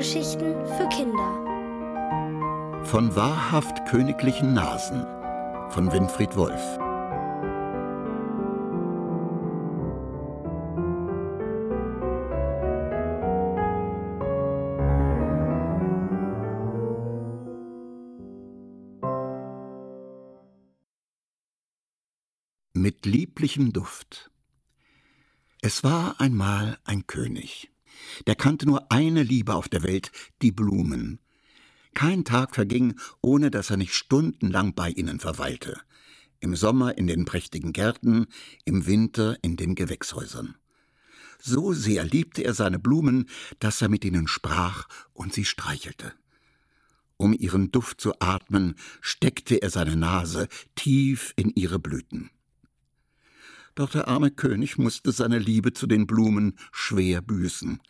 Hörgeschichten für Kinder. Von wahrhaft königlichen Nasen von Winfried Wolf. Mit lieblichem Duft. Es war einmal ein König. Der kannte nur eine Liebe auf der Welt, die Blumen. Kein Tag verging, ohne dass er nicht stundenlang bei ihnen verweilte. Im Sommer in den prächtigen Gärten, im Winter in den Gewächshäusern. So sehr liebte er seine Blumen, dass er mit ihnen sprach und sie streichelte. Um ihren Duft zu atmen, steckte er seine Nase tief in ihre Blüten. Doch der arme König musste seine Liebe zu den Blumen schwer büßen.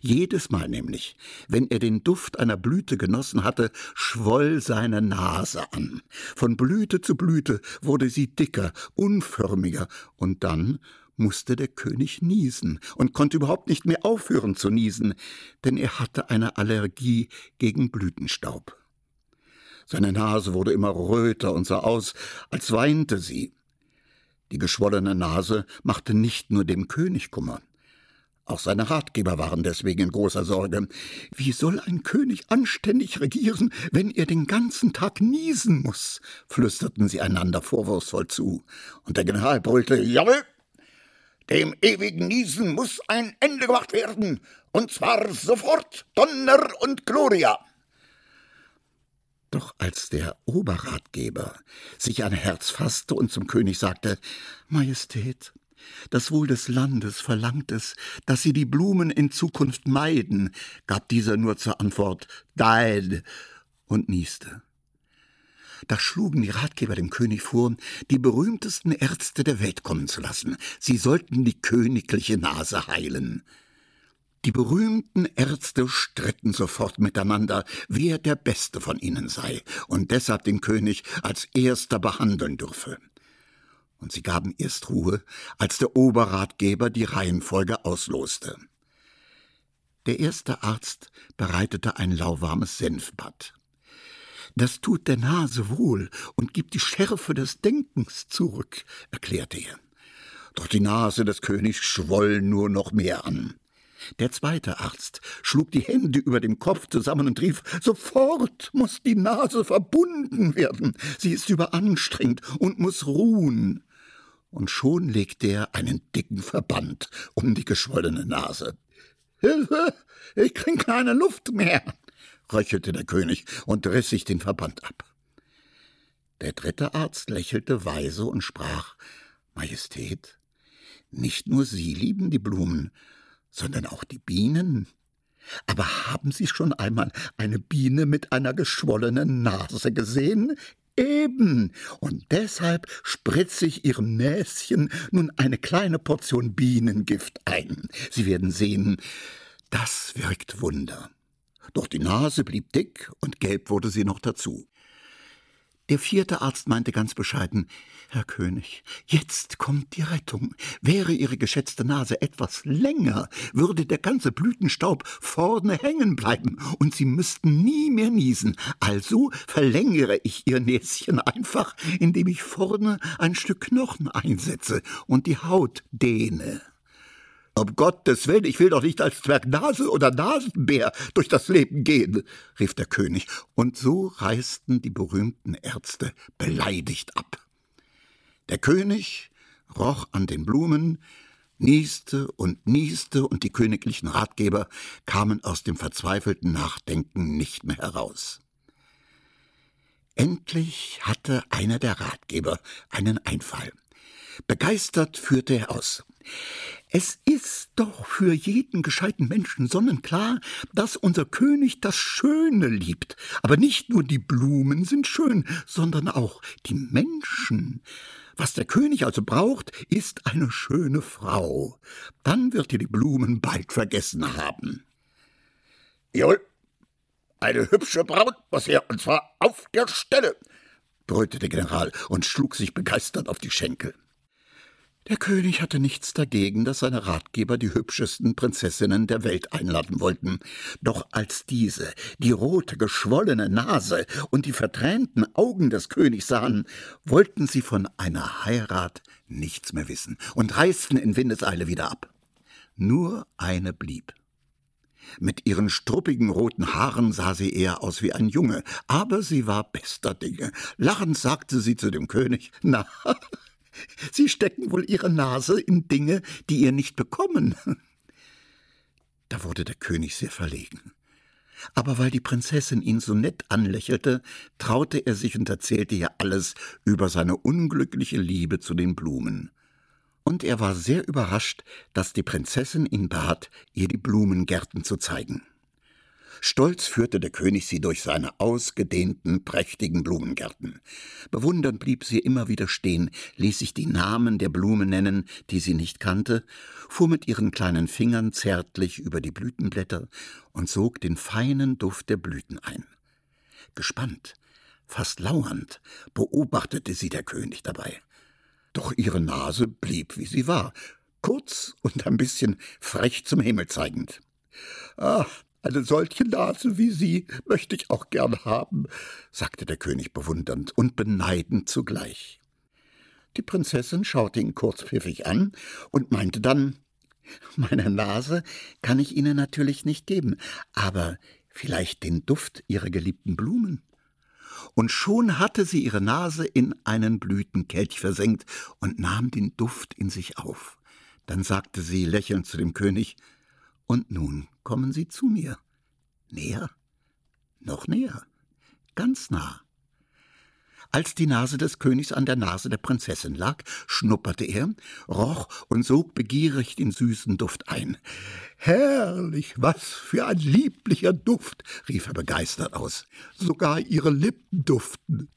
Jedes Mal nämlich, wenn er den Duft einer Blüte genossen hatte, schwoll seine Nase an. Von Blüte zu Blüte wurde sie dicker, unförmiger, und dann musste der König niesen und konnte überhaupt nicht mehr aufhören zu niesen, denn er hatte eine Allergie gegen Blütenstaub. Seine Nase wurde immer röter und sah aus, als weinte sie. Die geschwollene Nase machte nicht nur dem König Kummer. Auch seine Ratgeber waren deswegen in großer Sorge. Wie soll ein König anständig regieren, wenn er den ganzen Tag niesen muss? flüsterten sie einander vorwurfsvoll zu. Und der General brüllte, Jawohl! Dem ewigen Niesen muss ein Ende gemacht werden, und zwar sofort Donner und Gloria. Doch als der Oberratgeber sich ein Herz fasste und zum König sagte, Majestät, das Wohl des Landes verlangt es, dass Sie die Blumen in Zukunft meiden, gab dieser nur zur Antwort Dein und nieste. Da schlugen die Ratgeber dem König vor, die berühmtesten Ärzte der Welt kommen zu lassen. Sie sollten die königliche Nase heilen. Die berühmten Ärzte stritten sofort miteinander, wer der Beste von ihnen sei und deshalb den König als erster behandeln dürfe und sie gaben erst Ruhe, als der Oberratgeber die Reihenfolge ausloste. Der erste Arzt bereitete ein lauwarmes Senfbad. Das tut der Nase wohl und gibt die Schärfe des Denkens zurück, erklärte er. Doch die Nase des Königs schwoll nur noch mehr an. Der zweite Arzt schlug die Hände über dem Kopf zusammen und rief Sofort muss die Nase verbunden werden. Sie ist überanstrengt und muss ruhen und schon legte er einen dicken Verband um die geschwollene Nase. Hilfe, ich krieg keine Luft mehr, röchelte der König und riss sich den Verband ab. Der dritte Arzt lächelte weise und sprach Majestät, nicht nur Sie lieben die Blumen, sondern auch die Bienen. Aber haben Sie schon einmal eine Biene mit einer geschwollenen Nase gesehen? Eben. Und deshalb spritze ich Ihrem Näschen nun eine kleine Portion Bienengift ein. Sie werden sehen, das wirkt Wunder. Doch die Nase blieb dick und gelb wurde sie noch dazu. Der vierte Arzt meinte ganz bescheiden Herr König, jetzt kommt die Rettung. Wäre Ihre geschätzte Nase etwas länger, würde der ganze Blütenstaub vorne hängen bleiben, und Sie müssten nie mehr niesen. Also verlängere ich Ihr Näschen einfach, indem ich vorne ein Stück Knochen einsetze und die Haut dehne. Um Gottes Willen, ich will doch nicht als Zwergnase oder Nasenbär durch das Leben gehen, rief der König, und so reisten die berühmten Ärzte beleidigt ab. Der König roch an den Blumen, nieste und nieste, und die königlichen Ratgeber kamen aus dem verzweifelten Nachdenken nicht mehr heraus. Endlich hatte einer der Ratgeber einen Einfall. Begeistert führte er aus. Es ist doch für jeden gescheiten Menschen sonnenklar, dass unser König das Schöne liebt. Aber nicht nur die Blumen sind schön, sondern auch die Menschen. Was der König also braucht, ist eine schöne Frau. Dann wird er die Blumen bald vergessen haben. Jawohl, eine hübsche Braut muss her, und zwar auf der Stelle, brüllte der General und schlug sich begeistert auf die Schenkel. Der König hatte nichts dagegen, dass seine Ratgeber die hübschesten Prinzessinnen der Welt einladen wollten. Doch als diese die rote, geschwollene Nase und die vertränten Augen des Königs sahen, wollten sie von einer Heirat nichts mehr wissen und reisten in Windeseile wieder ab. Nur eine blieb. Mit ihren struppigen roten Haaren sah sie eher aus wie ein Junge, aber sie war bester Dinge. Lachend sagte sie zu dem König, na, Sie stecken wohl Ihre Nase in Dinge, die ihr nicht bekommen. Da wurde der König sehr verlegen. Aber weil die Prinzessin ihn so nett anlächelte, traute er sich und erzählte ihr alles über seine unglückliche Liebe zu den Blumen. Und er war sehr überrascht, dass die Prinzessin ihn bat, ihr die Blumengärten zu zeigen. Stolz führte der König sie durch seine ausgedehnten, prächtigen Blumengärten. Bewundernd blieb sie immer wieder stehen, ließ sich die Namen der Blumen nennen, die sie nicht kannte, fuhr mit ihren kleinen Fingern zärtlich über die Blütenblätter und sog den feinen Duft der Blüten ein. Gespannt, fast lauernd, beobachtete sie der König dabei. Doch ihre Nase blieb, wie sie war, kurz und ein bisschen frech zum Himmel zeigend. Ah, eine solche Nase wie Sie möchte ich auch gern haben, sagte der König bewundernd und beneidend zugleich. Die Prinzessin schaute ihn kurzpfiffig an und meinte dann Meine Nase kann ich Ihnen natürlich nicht geben, aber vielleicht den Duft Ihrer geliebten Blumen. Und schon hatte sie ihre Nase in einen Blütenkelch versenkt und nahm den Duft in sich auf. Dann sagte sie lächelnd zu dem König und nun kommen Sie zu mir. Näher, noch näher, ganz nah. Als die Nase des Königs an der Nase der Prinzessin lag, schnupperte er, roch und sog begierig den süßen Duft ein. Herrlich, was für ein lieblicher Duft, rief er begeistert aus. Sogar ihre Lippen duften.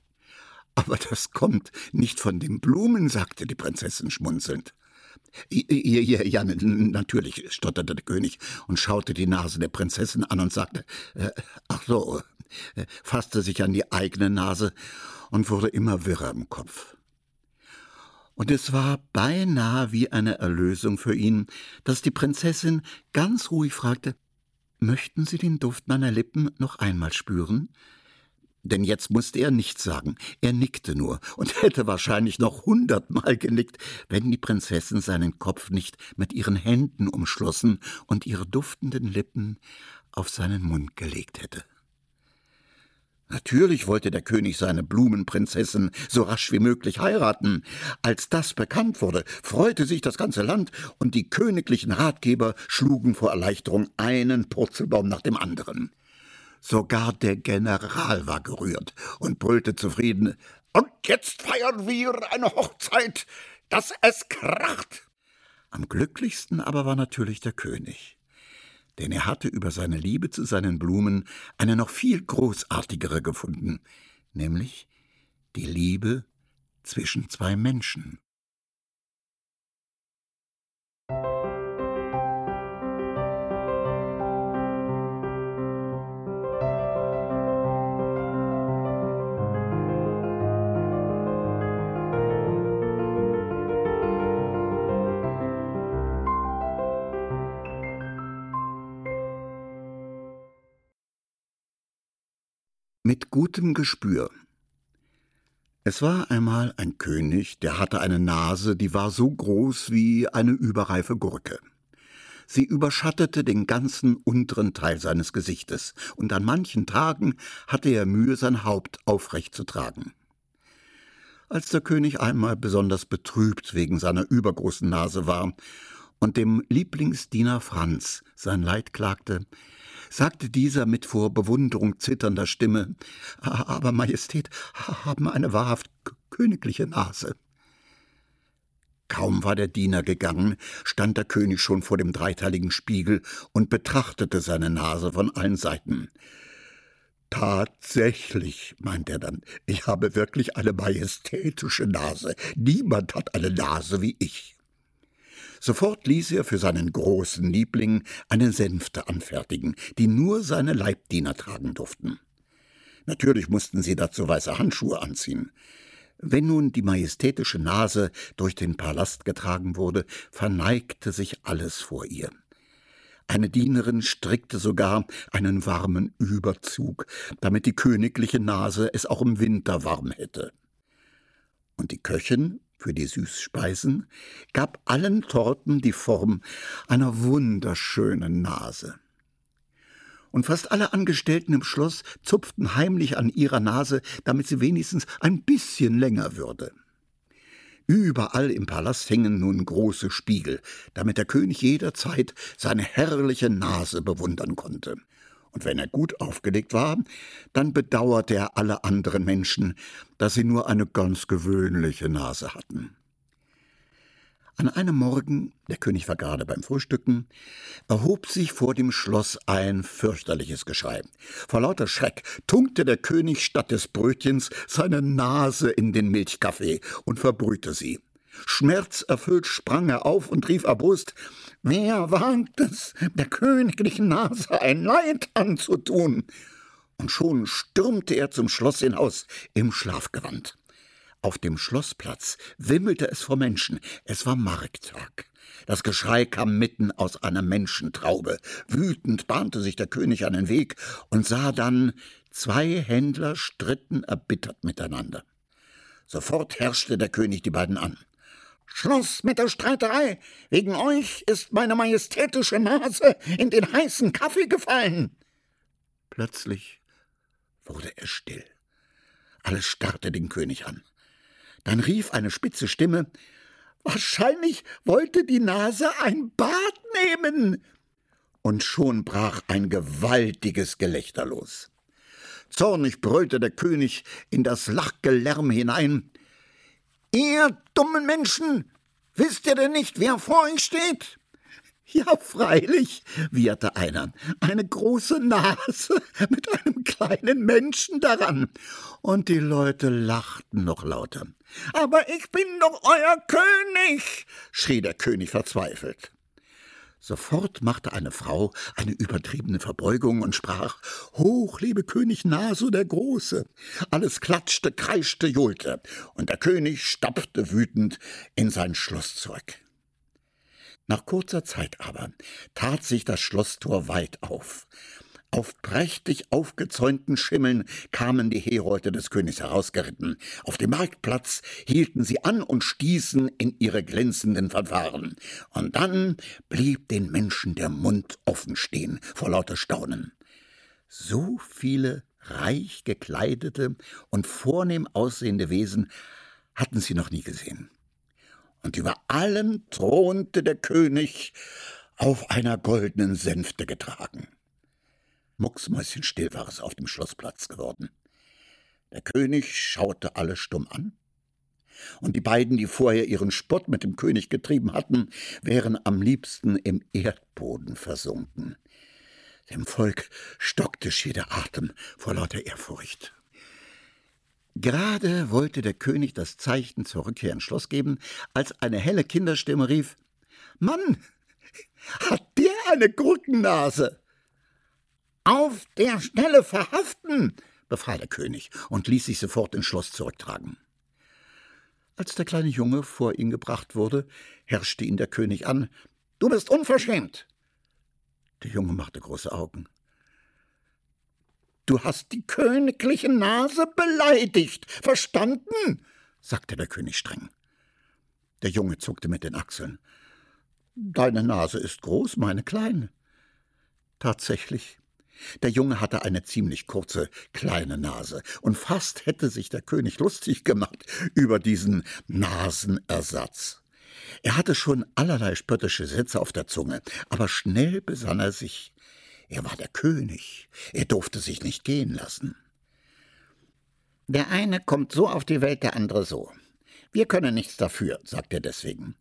Aber das kommt nicht von den Blumen, sagte die Prinzessin schmunzelnd. Ja, ja, natürlich, stotterte der König und schaute die Nase der Prinzessin an und sagte, äh, ach so, äh, fasste sich an die eigene Nase und wurde immer wirrer im Kopf. Und es war beinahe wie eine Erlösung für ihn, dass die Prinzessin ganz ruhig fragte, Möchten Sie den Duft meiner Lippen noch einmal spüren? Denn jetzt musste er nichts sagen, er nickte nur und hätte wahrscheinlich noch hundertmal genickt, wenn die Prinzessin seinen Kopf nicht mit ihren Händen umschlossen und ihre duftenden Lippen auf seinen Mund gelegt hätte. Natürlich wollte der König seine Blumenprinzessin so rasch wie möglich heiraten. Als das bekannt wurde, freute sich das ganze Land, und die königlichen Ratgeber schlugen vor Erleichterung einen Purzelbaum nach dem anderen. Sogar der General war gerührt und brüllte zufrieden Und jetzt feiern wir eine Hochzeit, dass es kracht. Am glücklichsten aber war natürlich der König, denn er hatte über seine Liebe zu seinen Blumen eine noch viel großartigere gefunden, nämlich die Liebe zwischen zwei Menschen. Mit gutem Gespür. Es war einmal ein König, der hatte eine Nase, die war so groß wie eine überreife Gurke. Sie überschattete den ganzen unteren Teil seines Gesichtes, und an manchen Tagen hatte er Mühe, sein Haupt aufrecht zu tragen. Als der König einmal besonders betrübt wegen seiner übergroßen Nase war und dem Lieblingsdiener Franz sein Leid klagte, sagte dieser mit vor Bewunderung zitternder Stimme, aber Majestät haben eine wahrhaft königliche Nase. Kaum war der Diener gegangen, stand der König schon vor dem dreiteiligen Spiegel und betrachtete seine Nase von allen Seiten. Tatsächlich, meint er dann, ich habe wirklich eine majestätische Nase. Niemand hat eine Nase wie ich. Sofort ließ er für seinen großen Liebling eine Sänfte anfertigen, die nur seine Leibdiener tragen durften. Natürlich mussten sie dazu weiße Handschuhe anziehen. Wenn nun die majestätische Nase durch den Palast getragen wurde, verneigte sich alles vor ihr. Eine Dienerin strickte sogar einen warmen Überzug, damit die königliche Nase es auch im Winter warm hätte. Und die Köchin für die Süßspeisen gab allen Torten die Form einer wunderschönen Nase und fast alle Angestellten im Schloss zupften heimlich an ihrer Nase, damit sie wenigstens ein bisschen länger würde. Überall im Palast hingen nun große Spiegel, damit der König jederzeit seine herrliche Nase bewundern konnte. Und wenn er gut aufgelegt war, dann bedauerte er alle anderen Menschen, dass sie nur eine ganz gewöhnliche Nase hatten. An einem Morgen, der König war gerade beim Frühstücken, erhob sich vor dem Schloss ein fürchterliches Geschrei. Vor lauter Schreck tunkte der König statt des Brötchens seine Nase in den Milchkaffee und verbrühte sie. Schmerzerfüllt sprang er auf und rief erbost Wer wagt es, der königlichen Nase ein Leid anzutun? Und schon stürmte er zum Schloss hinaus im Schlafgewand. Auf dem Schloßplatz wimmelte es vor Menschen. Es war Markttag. Das Geschrei kam mitten aus einer Menschentraube. Wütend bahnte sich der König einen Weg und sah dann, zwei Händler stritten erbittert miteinander. Sofort herrschte der König die beiden an. Schluss mit der Streiterei. Wegen euch ist meine majestätische Nase in den heißen Kaffee gefallen. Plötzlich wurde es still. Alles starrte den König an. Dann rief eine spitze Stimme Wahrscheinlich wollte die Nase ein Bad nehmen. Und schon brach ein gewaltiges Gelächter los. Zornig brüllte der König in das Lachgelärm hinein Ihr dummen Menschen, wisst ihr denn nicht, wer vor euch steht? Ja, freilich, wieherte einer, eine große Nase mit einem kleinen Menschen daran. Und die Leute lachten noch lauter. Aber ich bin doch euer König, schrie der König verzweifelt. Sofort machte eine Frau eine übertriebene Verbeugung und sprach Hoch, liebe König Naso der Große. Alles klatschte, kreischte, johlte, und der König stapfte wütend in sein Schloss zurück. Nach kurzer Zeit aber tat sich das Schlosstor weit auf. Auf prächtig aufgezäunten Schimmeln kamen die Herolde des Königs herausgeritten. Auf dem Marktplatz hielten sie an und stießen in ihre glänzenden Verfahren. Und dann blieb den Menschen der Mund offen stehen vor lauter Staunen. So viele reich gekleidete und vornehm aussehende Wesen hatten sie noch nie gesehen und über allem thronte der König auf einer goldenen Sänfte getragen. Mucksmäuschenstill war es auf dem Schloßplatz geworden. Der König schaute alle stumm an, und die beiden, die vorher ihren Spott mit dem König getrieben hatten, wären am liebsten im Erdboden versunken. Dem Volk stockte schier der Atem vor lauter Ehrfurcht. Gerade wollte der König das Zeichen zur Rückkehr ins Schloss geben, als eine helle Kinderstimme rief Mann, hat der eine Gurkennase? Auf der Stelle verhaften, befahl der König und ließ sich sofort ins Schloss zurücktragen. Als der kleine Junge vor ihn gebracht wurde, herrschte ihn der König an Du bist unverschämt. Der Junge machte große Augen. Du hast die königliche Nase beleidigt. Verstanden? sagte der König streng. Der Junge zuckte mit den Achseln. Deine Nase ist groß, meine kleine. Tatsächlich. Der Junge hatte eine ziemlich kurze, kleine Nase, und fast hätte sich der König lustig gemacht über diesen Nasenersatz. Er hatte schon allerlei spöttische Sätze auf der Zunge, aber schnell besann er sich. Er war der König. Er durfte sich nicht gehen lassen. Der eine kommt so auf die Welt, der andere so. Wir können nichts dafür, sagte er deswegen.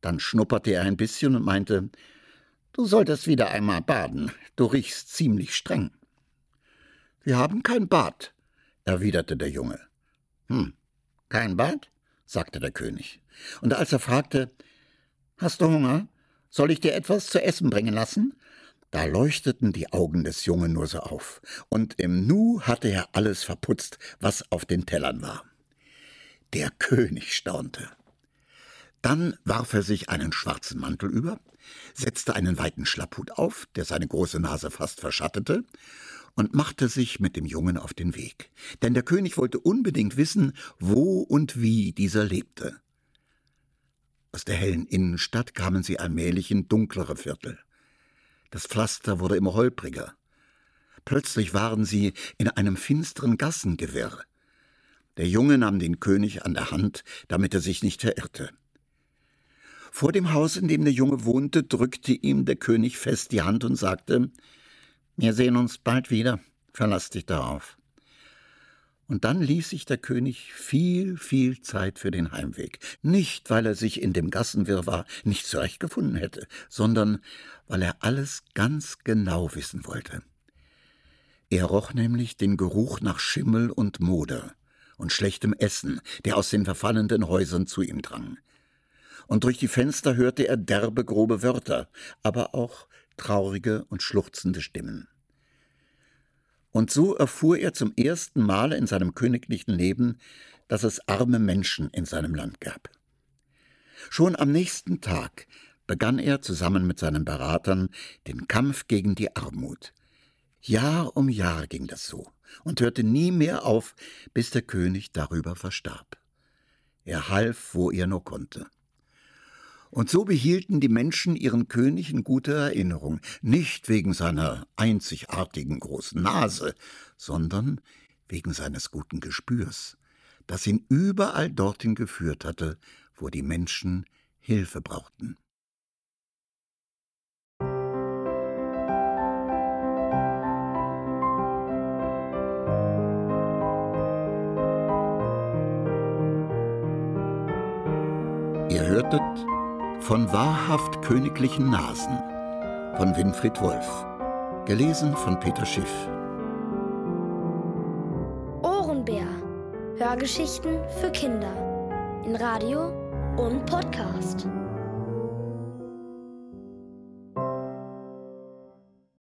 Dann schnupperte er ein bisschen und meinte, Du solltest wieder einmal baden. Du riechst ziemlich streng. Wir haben kein Bad, erwiderte der Junge. Hm, kein Bad? sagte der König. Und als er fragte, Hast du Hunger? Soll ich dir etwas zu essen bringen lassen? Da leuchteten die Augen des Jungen nur so auf, und im Nu hatte er alles verputzt, was auf den Tellern war. Der König staunte. Dann warf er sich einen schwarzen Mantel über, setzte einen weiten Schlapphut auf, der seine große Nase fast verschattete, und machte sich mit dem Jungen auf den Weg. Denn der König wollte unbedingt wissen, wo und wie dieser lebte. Aus der hellen Innenstadt kamen sie allmählich in dunklere Viertel. Das Pflaster wurde immer holpriger. Plötzlich waren sie in einem finsteren Gassengewirr. Der Junge nahm den König an der Hand, damit er sich nicht verirrte. Vor dem Haus, in dem der Junge wohnte, drückte ihm der König fest die Hand und sagte Wir sehen uns bald wieder, verlass dich darauf. Und dann ließ sich der König viel, viel Zeit für den Heimweg. Nicht, weil er sich in dem Gassenwirrwarr nicht zurechtgefunden hätte, sondern weil er alles ganz genau wissen wollte. Er roch nämlich den Geruch nach Schimmel und Moder und schlechtem Essen, der aus den verfallenden Häusern zu ihm drang. Und durch die Fenster hörte er derbe, grobe Wörter, aber auch traurige und schluchzende Stimmen. Und so erfuhr er zum ersten Male in seinem königlichen Leben, dass es arme Menschen in seinem Land gab. Schon am nächsten Tag begann er zusammen mit seinen Beratern den Kampf gegen die Armut. Jahr um Jahr ging das so und hörte nie mehr auf, bis der König darüber verstarb. Er half, wo er nur konnte. Und so behielten die Menschen ihren König in guter Erinnerung, nicht wegen seiner einzigartigen großen Nase, sondern wegen seines guten Gespürs, das ihn überall dorthin geführt hatte, wo die Menschen Hilfe brauchten. Ihr hörtet von wahrhaft königlichen Nasen von Winfried Wolf. Gelesen von Peter Schiff. Ohrenbär. Hörgeschichten für Kinder. In Radio und Podcast.